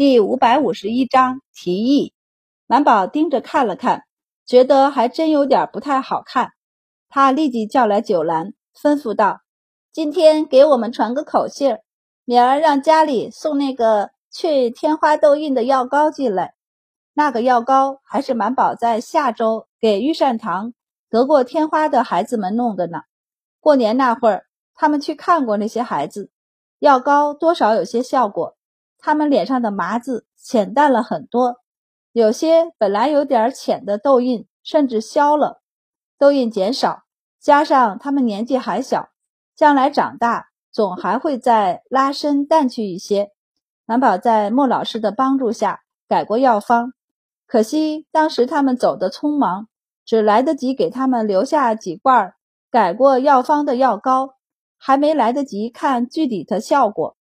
第五百五十一章提议。满宝盯着看了看，觉得还真有点不太好看。他立即叫来九兰，吩咐道：“今天给我们传个口信儿，明儿让家里送那个去天花痘印的药膏进来。那个药膏还是满宝在下周给御膳堂得过天花的孩子们弄的呢。过年那会儿，他们去看过那些孩子，药膏多少有些效果。”他们脸上的麻子浅淡了很多，有些本来有点浅的痘印甚至消了，痘印减少，加上他们年纪还小，将来长大总还会再拉伸淡去一些。满宝在莫老师的帮助下改过药方，可惜当时他们走得匆忙，只来得及给他们留下几罐改过药方的药膏，还没来得及看具体的效果。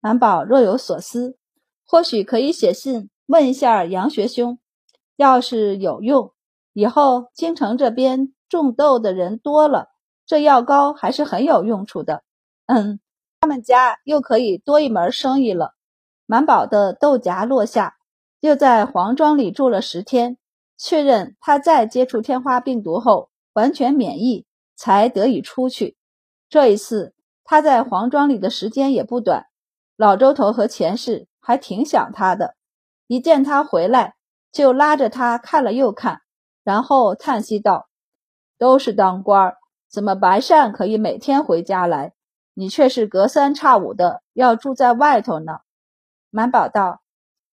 满宝若有所思，或许可以写信问一下杨学兄，要是有用，以后京城这边种豆的人多了，这药膏还是很有用处的。嗯，他们家又可以多一门生意了。满宝的豆荚落下，又在黄庄里住了十天，确认他再接触天花病毒后完全免疫，才得以出去。这一次他在黄庄里的时间也不短。老周头和钱氏还挺想他的，一见他回来就拉着他看了又看，然后叹息道：“都是当官儿，怎么白善可以每天回家来，你却是隔三差五的要住在外头呢？”满宝道：“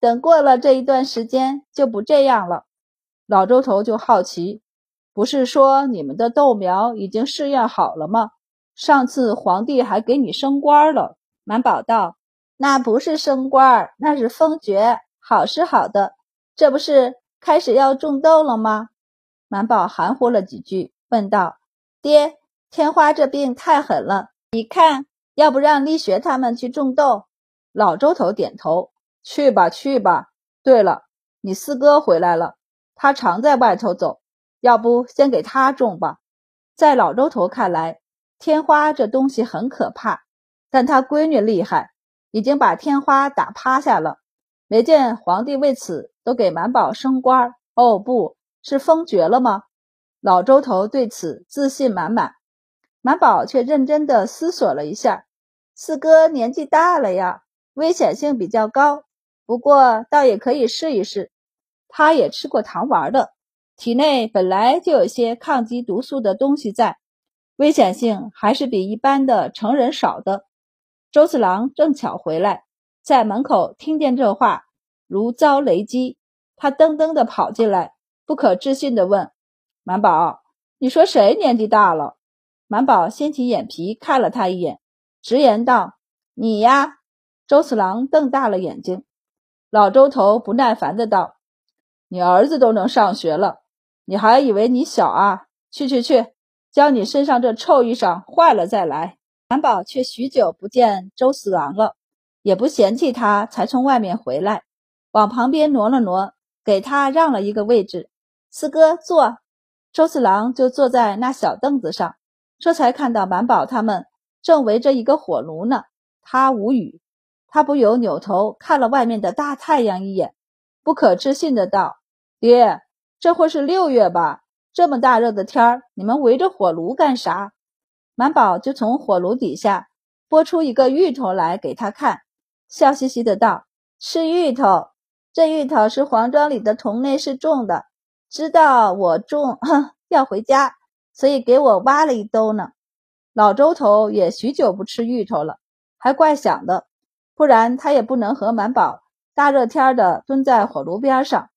等过了这一段时间就不这样了。”老周头就好奇：“不是说你们的豆苗已经试验好了吗？上次皇帝还给你升官了。”满宝道。那不是升官，那是封爵，好是好的。这不是开始要种豆了吗？满宝含糊了几句，问道：“爹，天花这病太狠了，你看要不让力学他们去种豆？”老周头点头：“去吧，去吧。对了，你四哥回来了，他常在外头走，要不先给他种吧。”在老周头看来，天花这东西很可怕，但他闺女厉害。已经把天花打趴下了，没见皇帝为此都给满宝升官哦，不是封爵了吗？老周头对此自信满满，满宝却认真的思索了一下，四哥年纪大了呀，危险性比较高，不过倒也可以试一试。他也吃过糖丸的，体内本来就有些抗击毒素的东西在，危险性还是比一般的成人少的。周四郎正巧回来，在门口听见这话，如遭雷击。他噔噔的跑进来，不可置信的问：“满宝，你说谁年纪大了？”满宝掀起眼皮看了他一眼，直言道：“你呀。”周四郎瞪大了眼睛。老周头不耐烦的道：“你儿子都能上学了，你还以为你小啊？去去去，将你身上这臭衣裳换了再来。”满宝却许久不见周四郎了，也不嫌弃他，才从外面回来，往旁边挪了挪，给他让了一个位置。四哥坐，周四郎就坐在那小凳子上，这才看到满宝他们正围着一个火炉呢。他无语，他不由扭头看了外面的大太阳一眼，不可置信的道：“爹，这会是六月吧？这么大热的天儿，你们围着火炉干啥？”满宝就从火炉底下拨出一个芋头来给他看，笑嘻嘻的道：“吃芋头，这芋头是黄庄里的同内侍种的，知道我种要回家，所以给我挖了一兜呢。”老周头也许久不吃芋头了，还怪想的，不然他也不能和满宝大热天的蹲在火炉边上。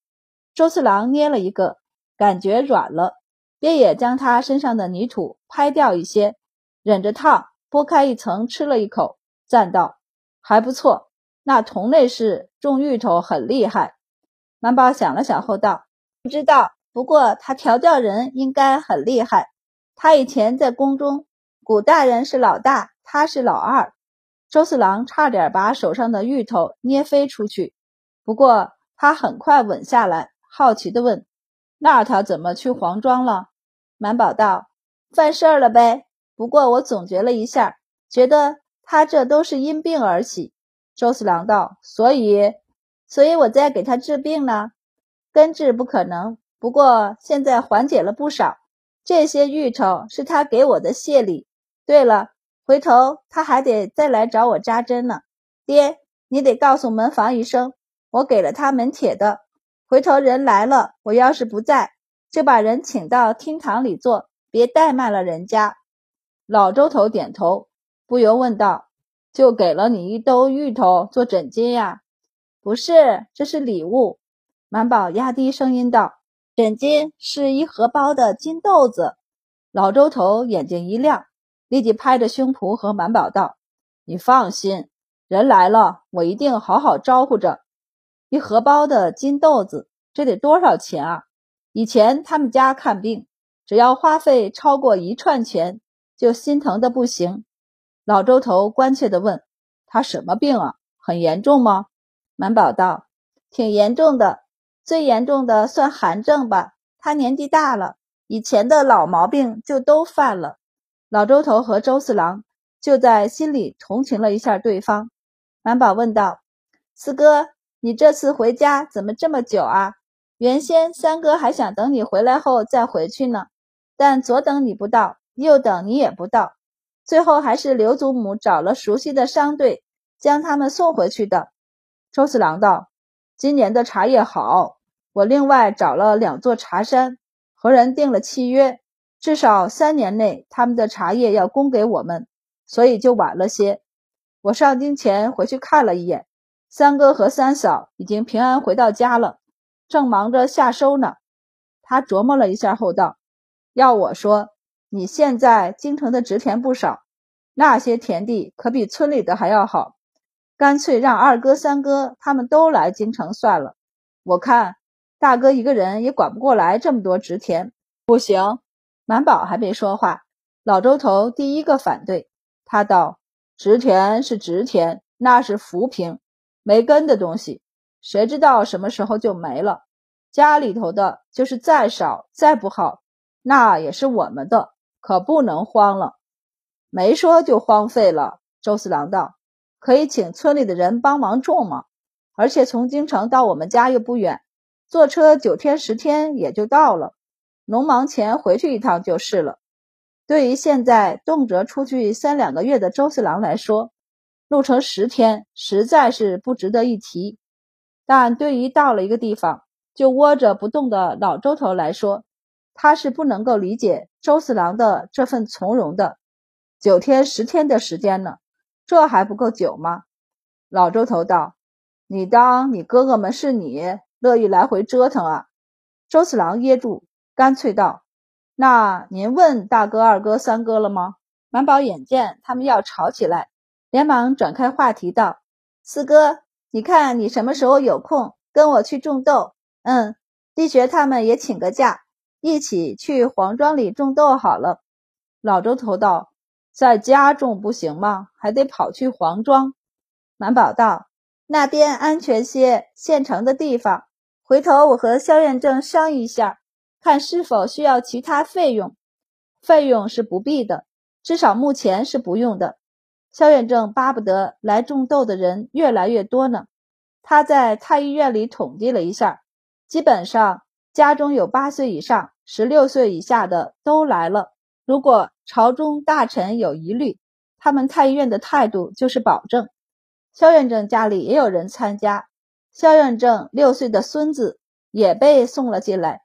周四郎捏了一个，感觉软了，便也将他身上的泥土拍掉一些。忍着烫，剥开一层，吃了一口，赞道：“还不错。那同类是种芋头很厉害。”满宝想了想后道：“不知道，不过他调教人应该很厉害。他以前在宫中，古大人是老大，他是老二。”周四郎差点把手上的芋头捏飞出去，不过他很快稳下来，好奇地问：“那他怎么去黄庄了？”满宝道：“犯事儿了呗。”不过我总结了一下，觉得他这都是因病而起。周四郎道：“所以所以我在给他治病呢。根治不可能，不过现在缓解了不少。这些芋头是他给我的谢礼。对了，回头他还得再来找我扎针呢。爹，你得告诉门房一声，我给了他门铁的。回头人来了，我要是不在，就把人请到厅堂里坐，别怠慢了人家。老周头点头，不由问道：“就给了你一兜芋头做枕巾呀？”“不是，这是礼物。”满宝压低声音道：“枕巾是一荷包的金豆子。”老周头眼睛一亮，立即拍着胸脯和满宝道：“你放心，人来了，我一定好好招呼着。”一荷包的金豆子，这得多少钱啊？以前他们家看病，只要花费超过一串钱，就心疼的不行。老周头关切地问：“他什么病啊？很严重吗？”满宝道：“挺严重的，最严重的算寒症吧。他年纪大了，以前的老毛病就都犯了。”老周头和周四郎就在心里同情了一下对方。满宝问道：“四哥。”你这次回家怎么这么久啊？原先三哥还想等你回来后再回去呢，但左等你不到，又等你也不到，最后还是刘祖母找了熟悉的商队将他们送回去的。周四郎道：“今年的茶叶好，我另外找了两座茶山，和人订了契约，至少三年内他们的茶叶要供给我们，所以就晚了些。我上京前回去看了一眼。”三哥和三嫂已经平安回到家了，正忙着下收呢。他琢磨了一下后道：“要我说，你现在京城的植田不少，那些田地可比村里的还要好。干脆让二哥、三哥他们都来京城算了。我看大哥一个人也管不过来这么多植田。”不行，满宝还没说话，老周头第一个反对。他道：“植田是植田，那是浮萍。”没根的东西，谁知道什么时候就没了？家里头的就是再少再不好，那也是我们的，可不能荒了。没说就荒废了。周四郎道：“可以请村里的人帮忙种吗？而且从京城到我们家又不远，坐车九天十天也就到了。农忙前回去一趟就是了。对于现在动辄出去三两个月的周四郎来说，路程十天实在是不值得一提，但对于到了一个地方就窝着不动的老周头来说，他是不能够理解周四郎的这份从容的。九天十天的时间呢，这还不够久吗？老周头道：“你当你哥哥们是你乐意来回折腾啊？”周四郎噎住，干脆道：“那您问大哥、二哥、三哥了吗？”满宝眼见他们要吵起来。连忙转开话题道：“四哥，你看你什么时候有空，跟我去种豆。嗯，地学他们也请个假，一起去黄庄里种豆好了。”老周头道：“在家种不行吗？还得跑去黄庄。”满宝道：“那边安全些，现成的地方。回头我和萧院正商议一下，看是否需要其他费用。费用是不必的，至少目前是不用的。”萧远正巴不得来种豆的人越来越多呢。他在太医院里统计了一下，基本上家中有八岁以上、十六岁以下的都来了。如果朝中大臣有疑虑，他们太医院的态度就是保证。萧院正家里也有人参加，萧院正六岁的孙子也被送了进来。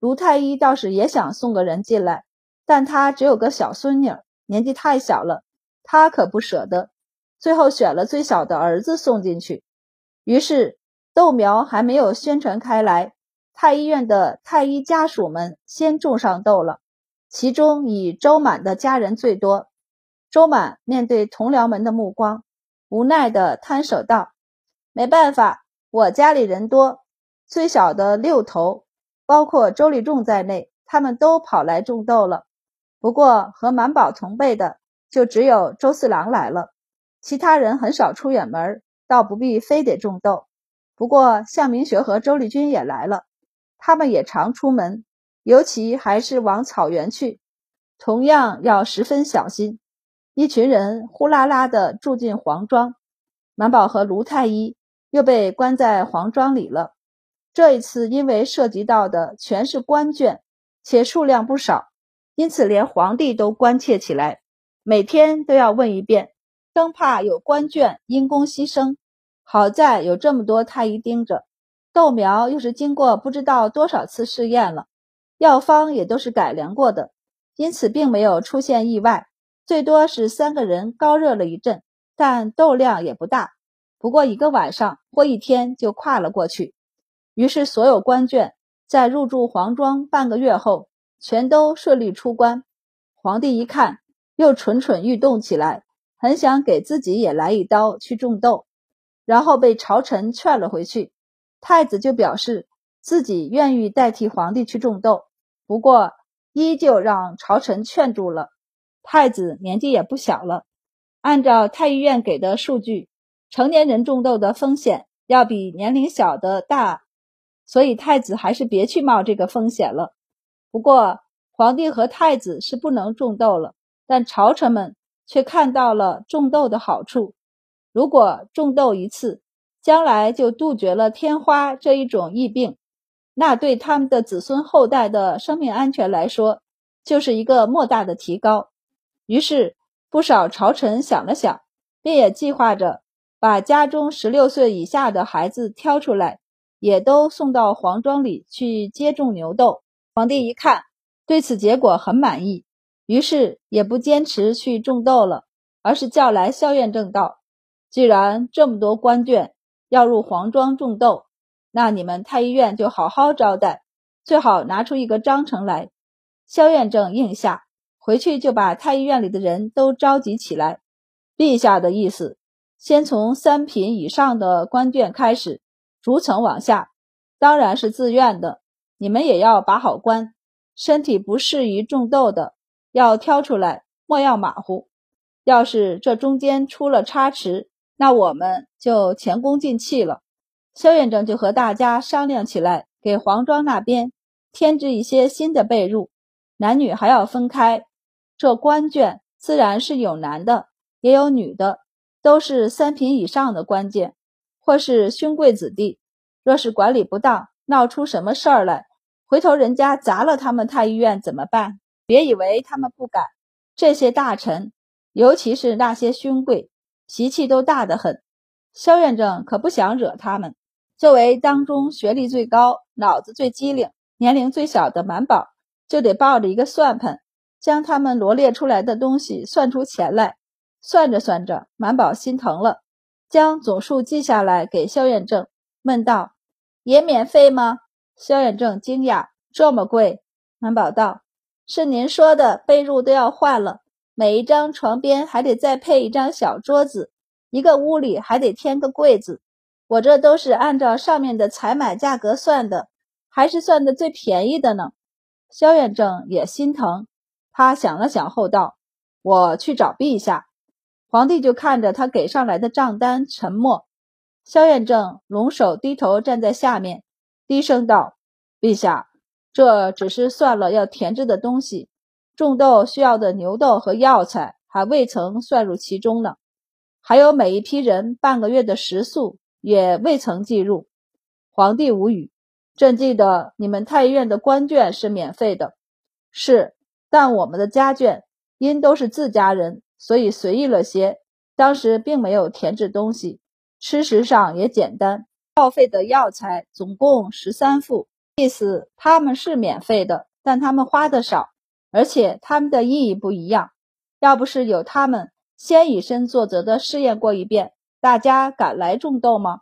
卢太医倒是也想送个人进来，但他只有个小孙女，年纪太小了。他可不舍得，最后选了最小的儿子送进去。于是豆苗还没有宣传开来，太医院的太医家属们先种上豆了，其中以周满的家人最多。周满面对同僚们的目光，无奈地摊手道：“没办法，我家里人多，最小的六头，包括周立仲在内，他们都跑来种豆了。不过和满宝同辈的。”就只有周四郎来了，其他人很少出远门，倒不必非得种豆。不过向明学和周丽君也来了，他们也常出门，尤其还是往草原去，同样要十分小心。一群人呼啦啦地住进黄庄，满宝和卢太医又被关在皇庄里了。这一次，因为涉及到的全是官眷，且数量不少，因此连皇帝都关切起来，每天都要问一遍，生怕有官眷因公牺牲。好在有这么多太医盯着，豆苗又是经过不知道多少次试验了，药方也都是改良过的，因此并没有出现意外，最多是三个人高热了一阵，但豆量也不大。不过一个晚上或一天就跨了过去。于是，所有官眷在入住皇庄半个月后，全都顺利出关。皇帝一看，又蠢蠢欲动起来，很想给自己也来一刀去种豆，然后被朝臣劝了回去。太子就表示自己愿意代替皇帝去种豆，不过依旧让朝臣劝住了。太子年纪也不小了，按照太医院给的数据，成年人种豆的风险要比年龄小的大。所以太子还是别去冒这个风险了。不过皇帝和太子是不能种豆了，但朝臣们却看到了种豆的好处。如果种豆一次，将来就杜绝了天花这一种疫病，那对他们的子孙后代的生命安全来说，就是一个莫大的提高。于是不少朝臣想了想，便也计划着把家中十六岁以下的孩子挑出来。也都送到皇庄里去接种牛痘。皇帝一看，对此结果很满意，于是也不坚持去种豆了，而是叫来萧院正道：“既然这么多官眷要入皇庄种豆，那你们太医院就好好招待，最好拿出一个章程来。”萧院正应下，回去就把太医院里的人都召集起来。陛下的意思，先从三品以上的官眷开始。逐层往下，当然是自愿的。你们也要把好关，身体不适宜种豆的要挑出来，莫要马虎。要是这中间出了差池，那我们就前功尽弃了。萧院正就和大家商量起来，给黄庄那边添置一些新的被褥，男女还要分开。这官眷自然是有男的，也有女的，都是三品以上的官眷。或是勋贵子弟，若是管理不当，闹出什么事儿来，回头人家砸了他们太医院怎么办？别以为他们不敢，这些大臣，尤其是那些勋贵，脾气都大得很。萧院正可不想惹他们。作为当中学历最高、脑子最机灵、年龄最小的满宝，就得抱着一个算盘，将他们罗列出来的东西算出钱来。算着算着，满宝心疼了。将总数记下来，给萧远正问道：“也免费吗？”萧远正惊讶：“这么贵？”满宝道：“是您说的，被褥都要换了，每一张床边还得再配一张小桌子，一个屋里还得添个柜子。我这都是按照上面的采买价格算的，还是算的最便宜的呢。”萧远正也心疼，他想了想后道：“我去找陛下。”皇帝就看着他给上来的账单，沉默。萧远正龙首低头站在下面，低声道：“陛下，这只是算了要填制的东西，种豆需要的牛豆和药材还未曾算入其中呢。还有每一批人半个月的食宿也未曾计入。”皇帝无语。朕记得你们太医院的官眷是免费的，是，但我们的家眷因都是自家人。所以随意了些，当时并没有填制东西，吃食上也简单。耗费的药材总共十三副，意思他们是免费的，但他们花的少，而且他们的意义不一样。要不是有他们先以身作则的试验过一遍，大家敢来种豆吗？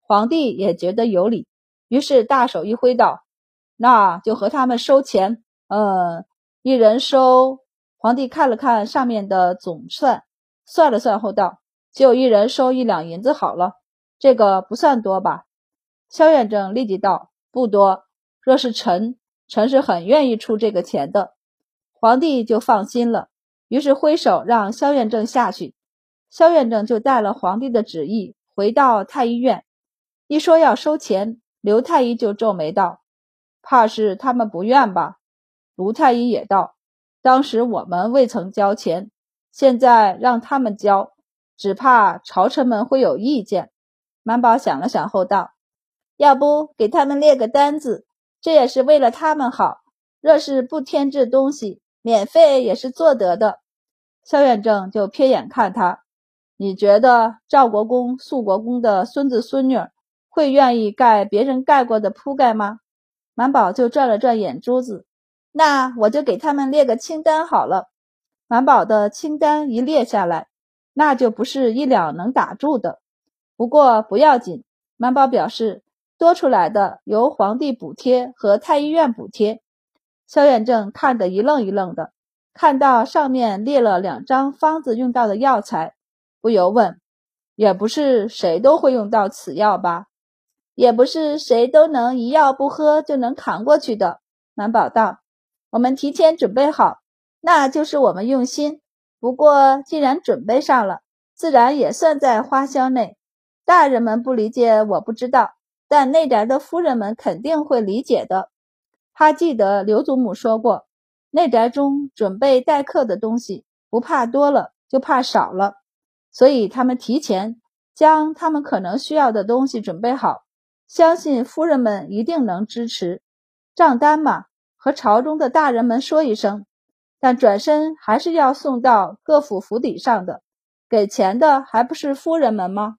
皇帝也觉得有理，于是大手一挥道：“那就和他们收钱，嗯，一人收。”皇帝看了看上面的总算，算了算后道：“就一人收一两银子好了，这个不算多吧？”萧远征立即道：“不多，若是臣，臣是很愿意出这个钱的。”皇帝就放心了，于是挥手让萧远正下去。萧远正就带了皇帝的旨意回到太医院，一说要收钱，刘太医就皱眉道：“怕是他们不愿吧？”卢太医也道。当时我们未曾交钱，现在让他们交，只怕朝臣们会有意见。满宝想了想后道：“要不给他们列个单子，这也是为了他们好。若是不添置东西，免费也是做得的。”萧远正就瞥眼看他：“你觉得赵国公、肃国公的孙子孙女会愿意盖别人盖过的铺盖吗？”满宝就转了转眼珠子：“那我就给他们列个清单好了。”满宝的清单一列下来，那就不是一两能打住的。不过不要紧，满宝表示，多出来的由皇帝补贴和太医院补贴。萧远正看得一愣一愣的，看到上面列了两张方子用到的药材，不由问：“也不是谁都会用到此药吧？也不是谁都能一药不喝就能扛过去的。”满宝道：“我们提前准备好，那就是我们用心。不过既然准备上了，自然也算在花销内。”大人们不理解，我不知道，但内宅的夫人们肯定会理解的。他记得刘祖母说过，内宅中准备待客的东西，不怕多了，就怕少了，所以他们提前将他们可能需要的东西准备好，相信夫人们一定能支持。账单嘛，和朝中的大人们说一声，但转身还是要送到各府府邸上的，给钱的还不是夫人们吗？